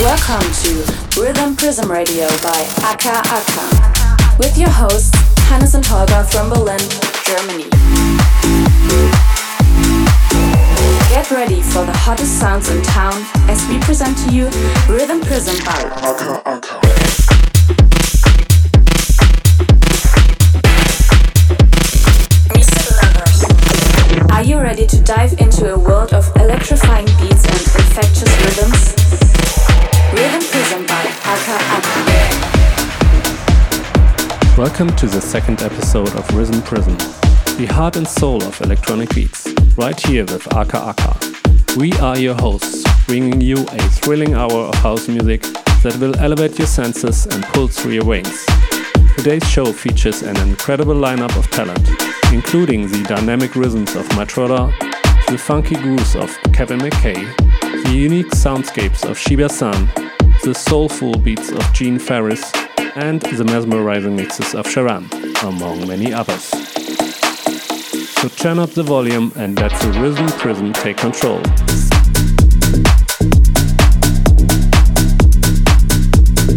Welcome to Rhythm Prism Radio by Aka Aka with your hosts Hannes and Holger from Berlin, Germany. Get ready for the hottest sounds in town as we present to you Rhythm Prism by Aka Aka. Are you ready to dive into Welcome to the second episode of Rhythm Prism, the heart and soul of electronic beats, right here with Aka Aka. We are your hosts, bringing you a thrilling hour of house music that will elevate your senses and pull through your veins. Today's show features an incredible lineup of talent, including the dynamic rhythms of Matroda, the funky grooves of Kevin McKay, the unique soundscapes of Shiba San, the soulful beats of Gene Farris, and the mesmerizing mixes of Sharam, among many others. So turn up the volume and let the Rhythm Prism take control.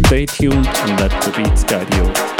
Stay tuned and let the beats guide you.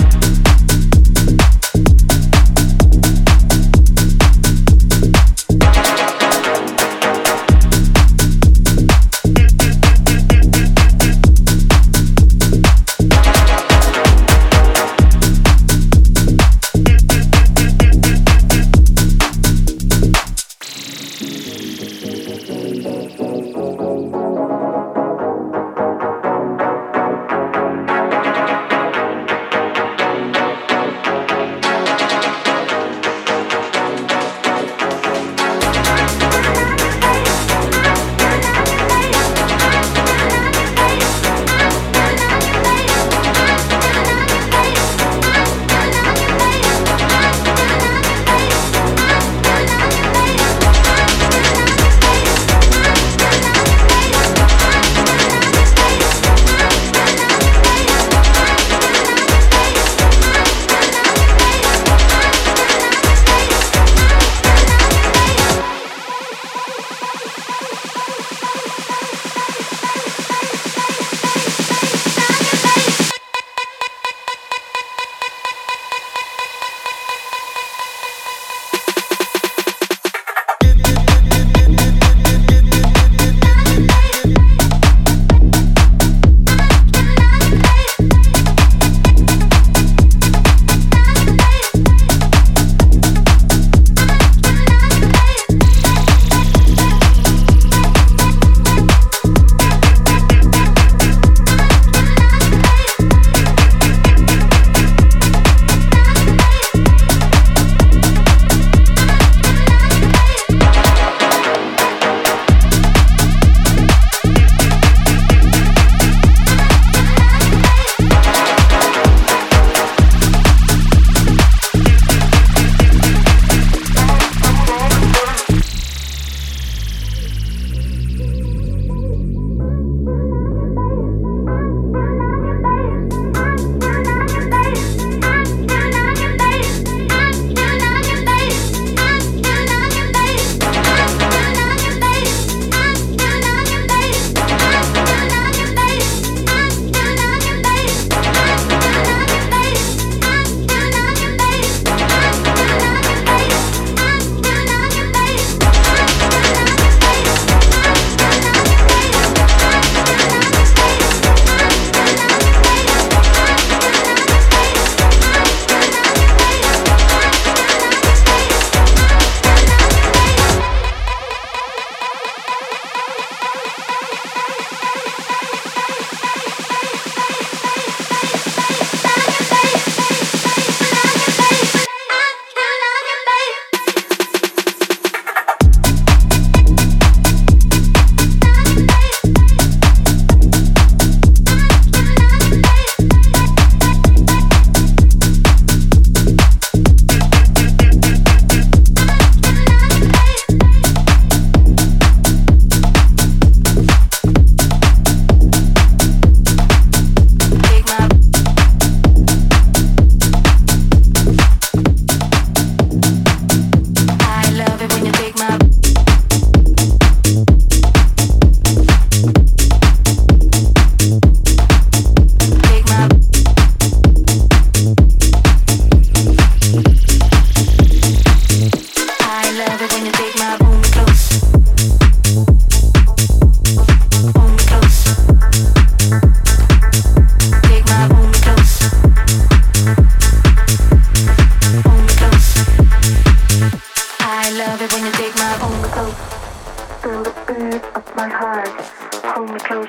Hold me close.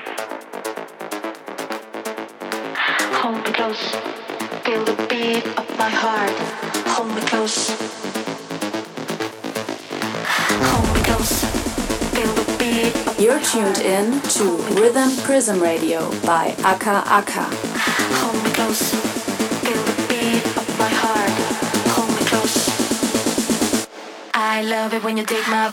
Hold me close. Feel the beat of my heart. Hold me close. You're tuned in to Rhythm Prism Radio by Aka Aka. Hold me close. Feel the beat of my heart. Hold me close. I love it when you take my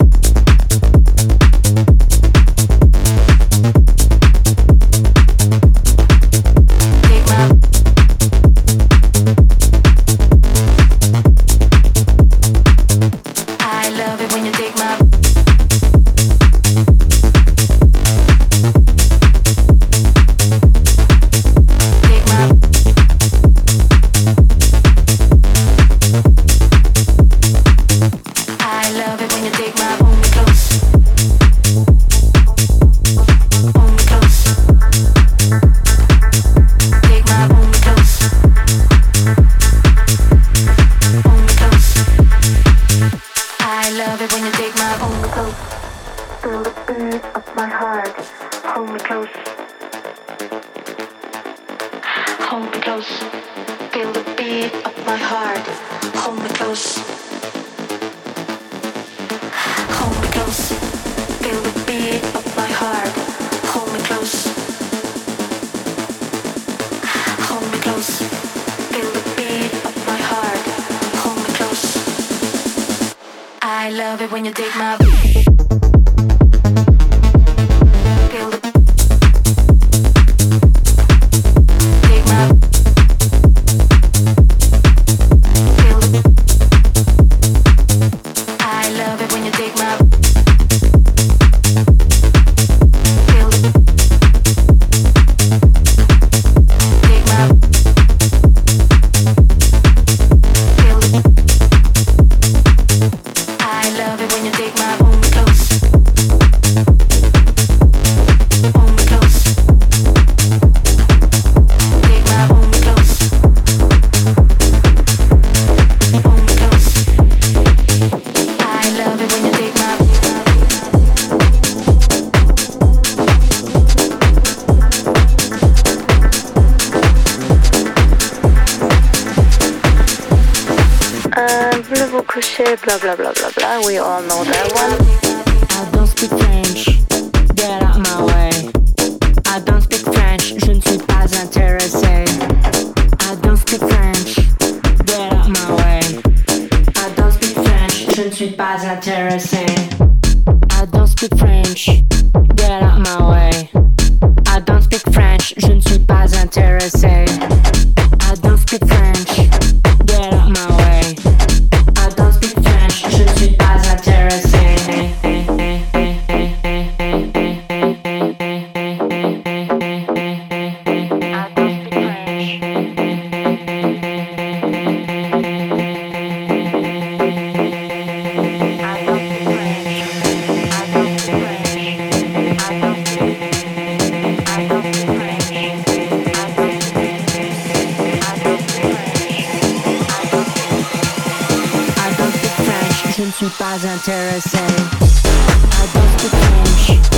I don't d'autres.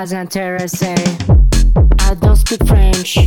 Kazan Terrace. I don't speak French.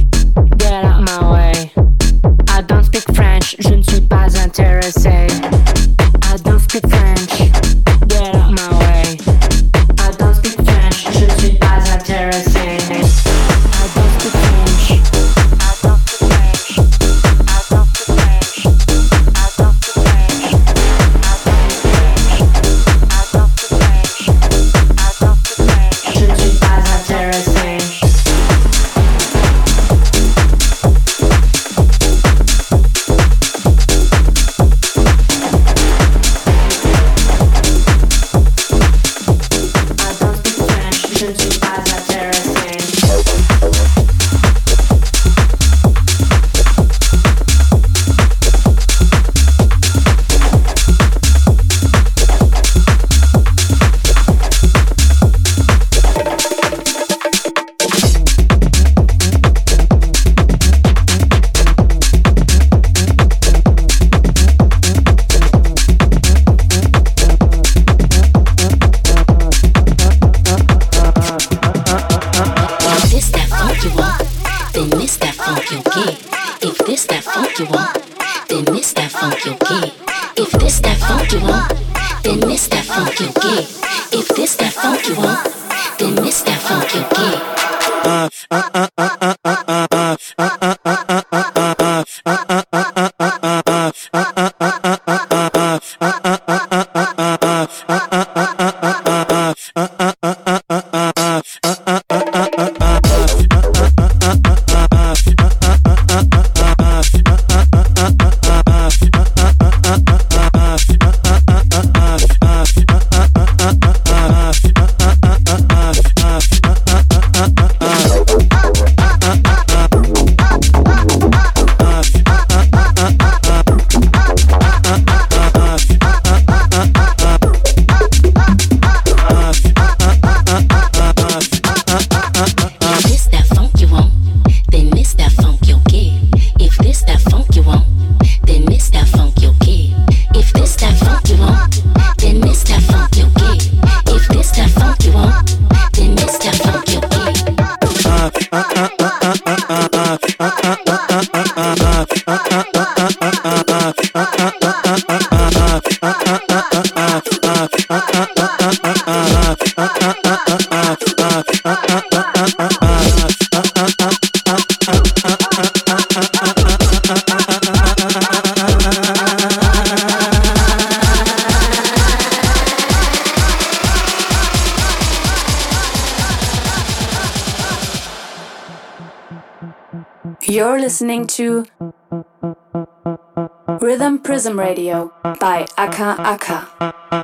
Prism Radio by Aka Aka.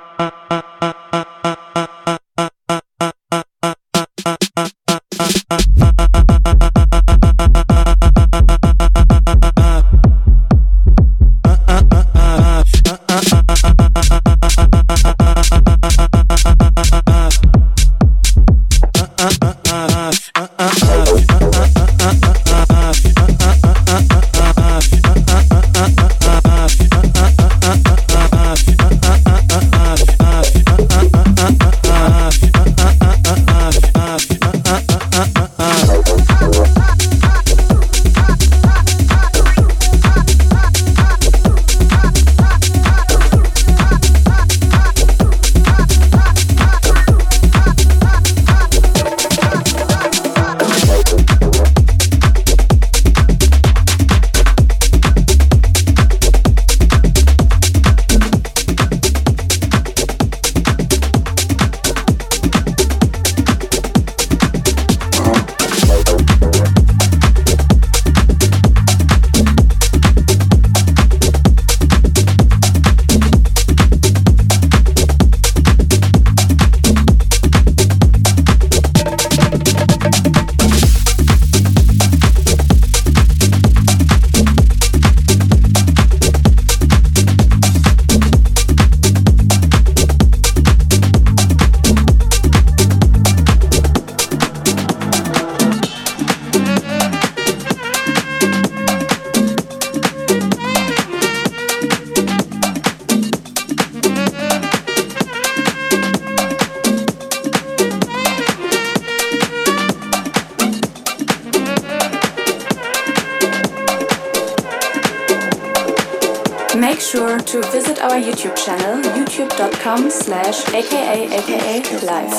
life.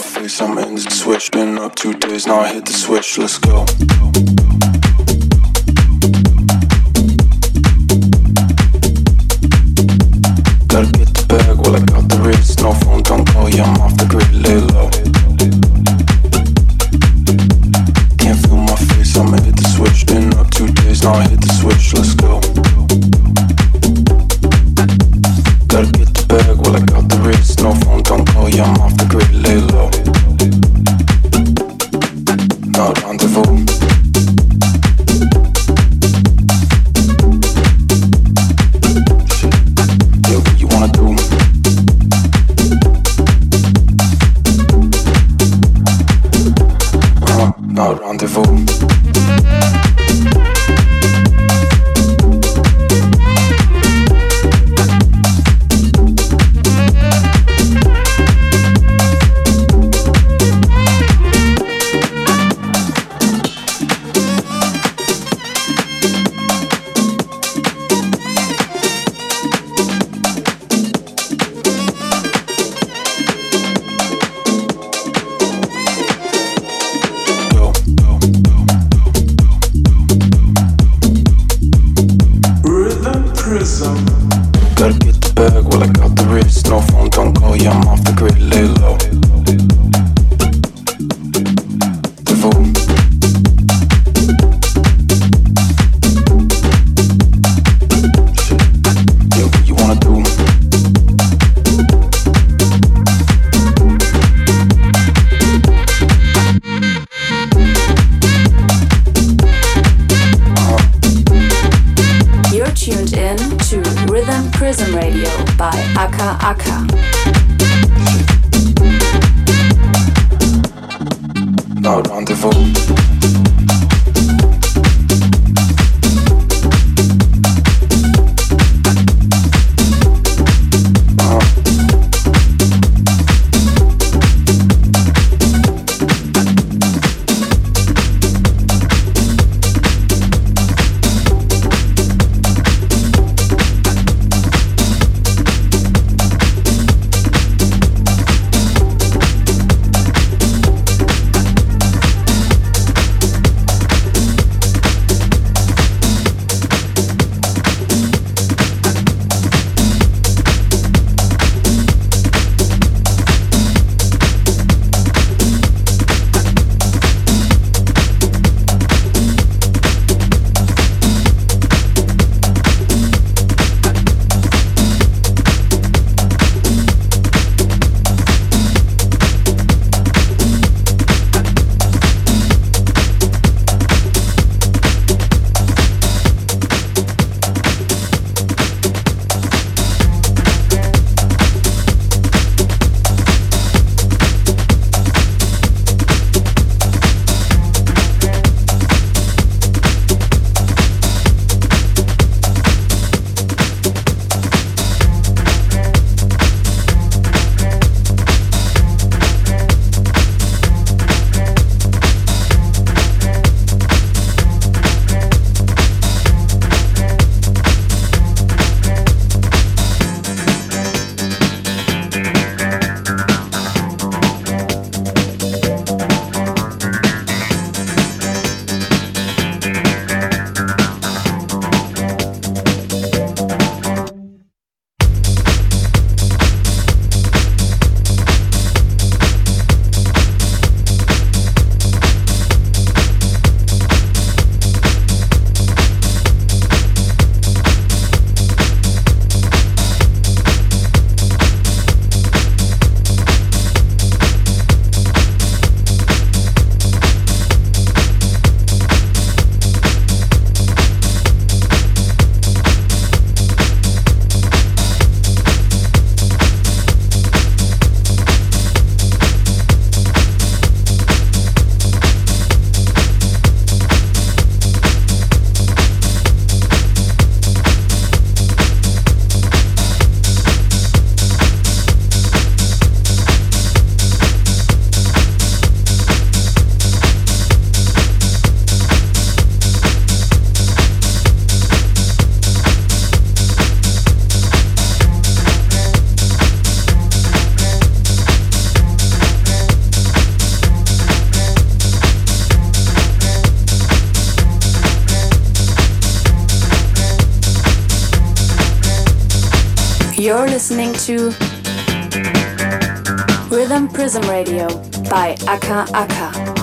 Switch, been up two days, now I hit the switch, let's go. Listening to Rhythm Prism Radio by Aka Aka.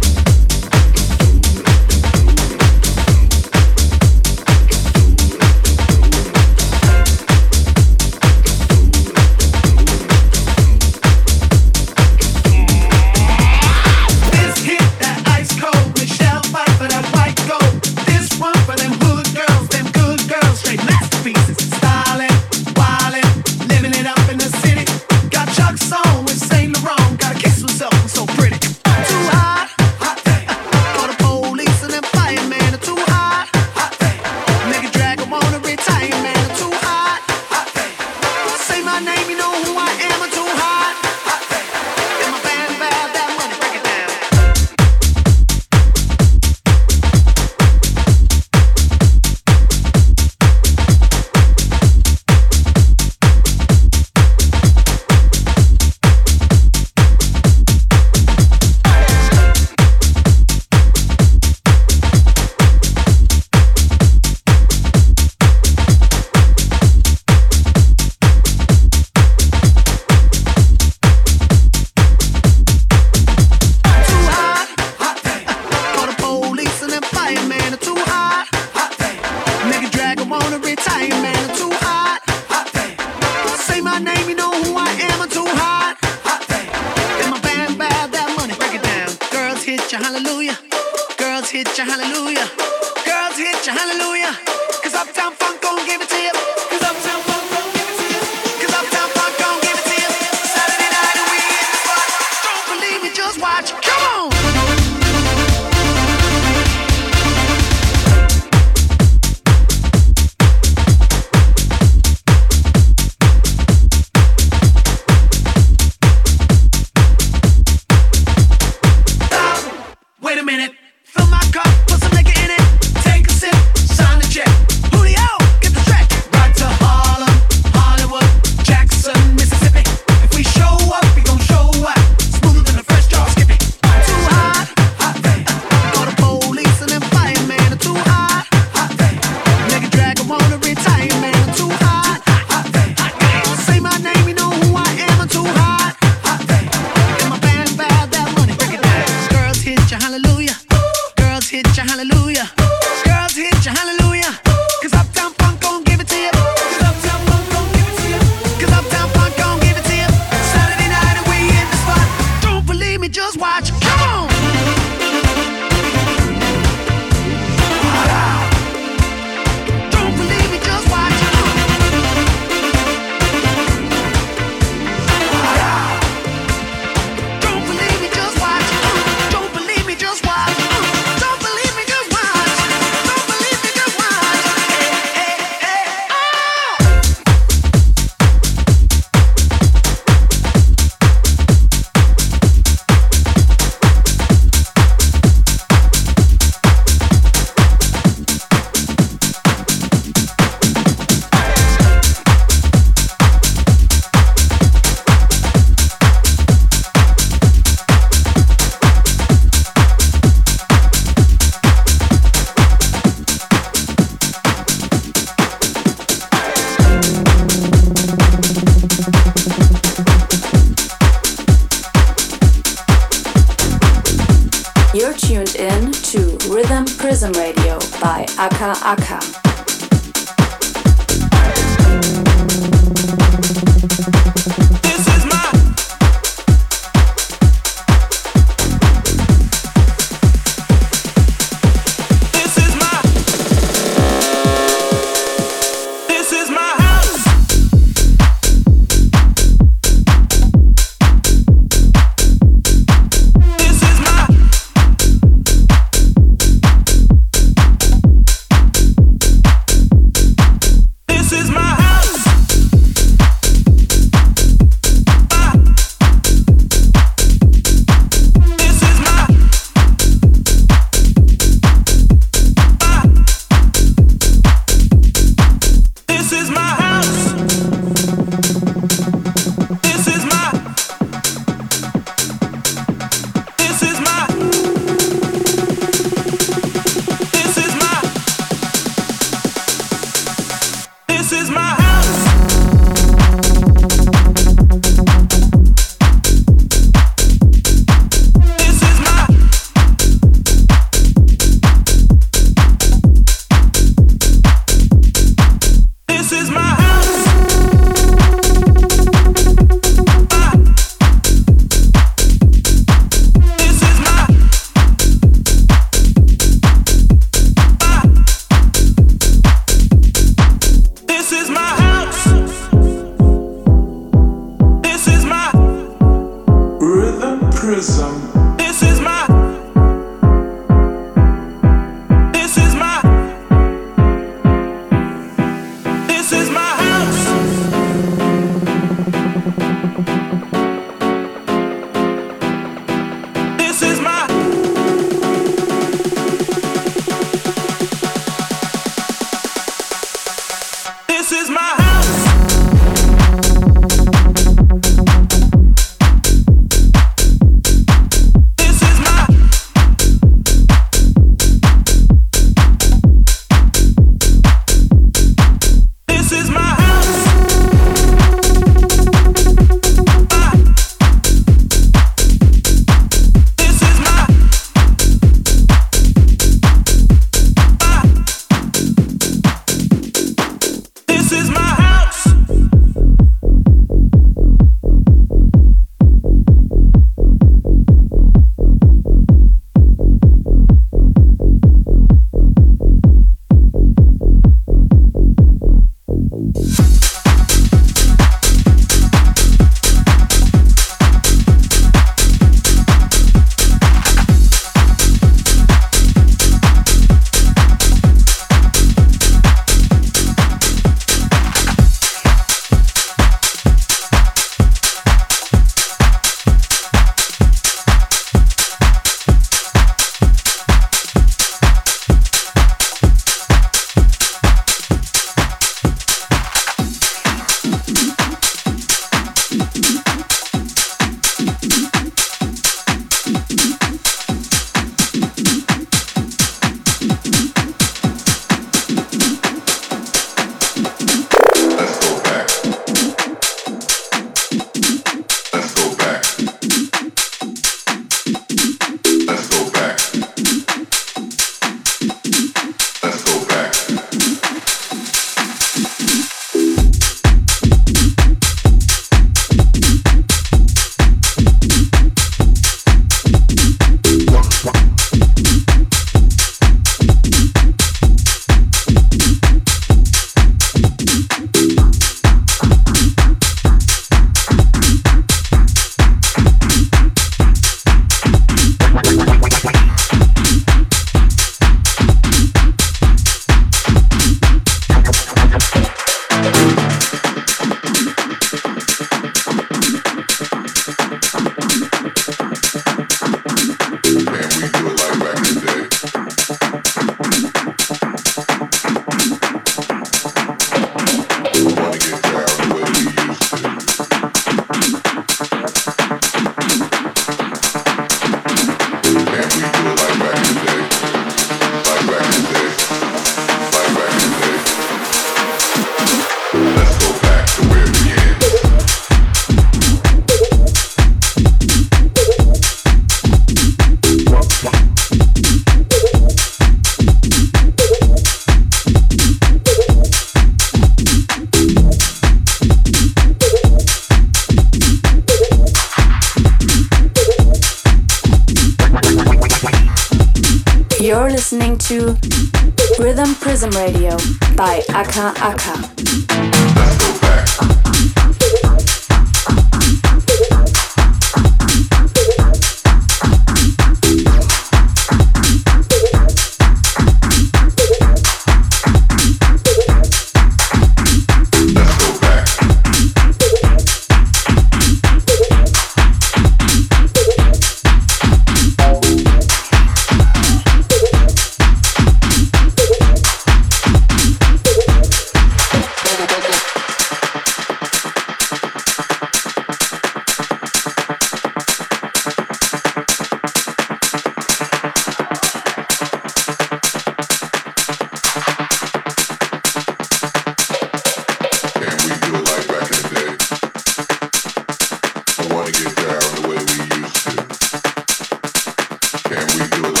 Can we do it?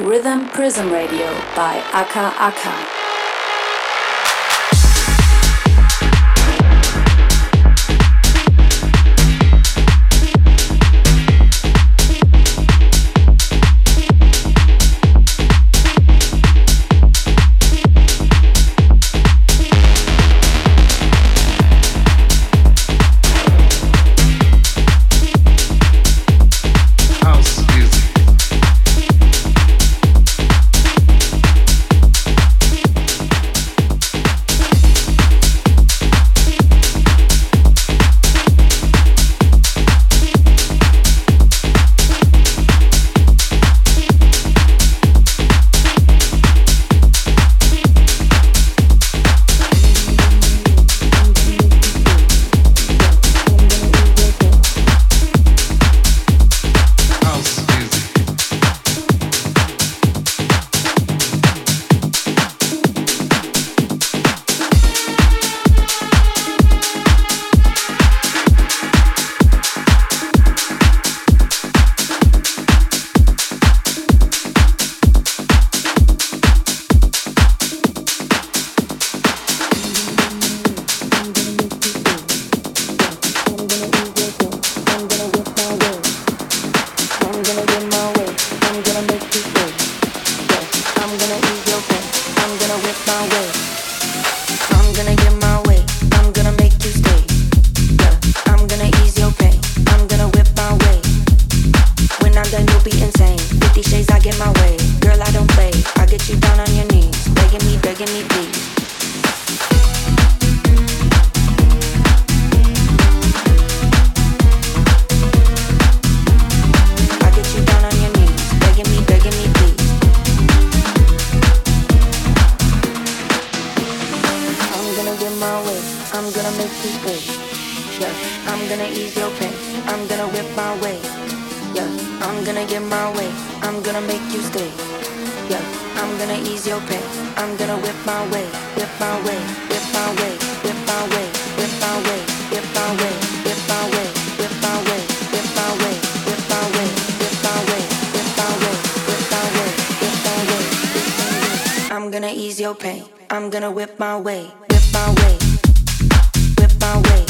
Rhythm Prism Radio by Aka Aka. gonna make you wait. Yeah, I'm gonna ease your pain. I'm gonna whip my way. Yeah, I'm gonna get my way. I'm gonna make you stay. Yeah, I'm gonna ease your pain. I'm gonna whip my way. Whip my way. Whip my way. Whip my way. Whip my way. Whip my way. Whip my way. Whip my way. Whip my way. Whip my way. Whip my way. Whip my way. Whip my way. Whip my way. I'm gonna ease your pain. I'm gonna whip my way. Whip my way my way.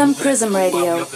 Prism Radio.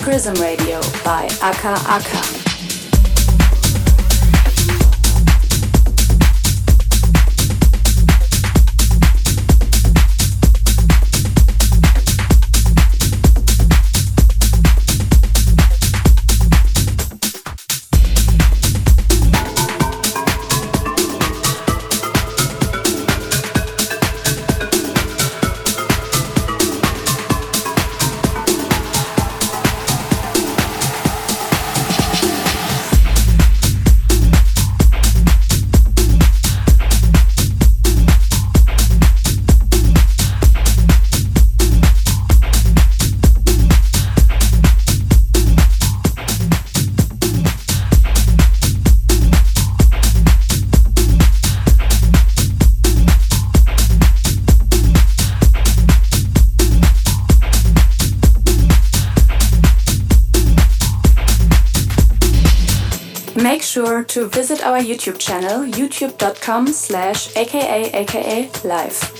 Prism Radio by Aka Aka. To visit our YouTube channel, youtube.com slash aka aka live.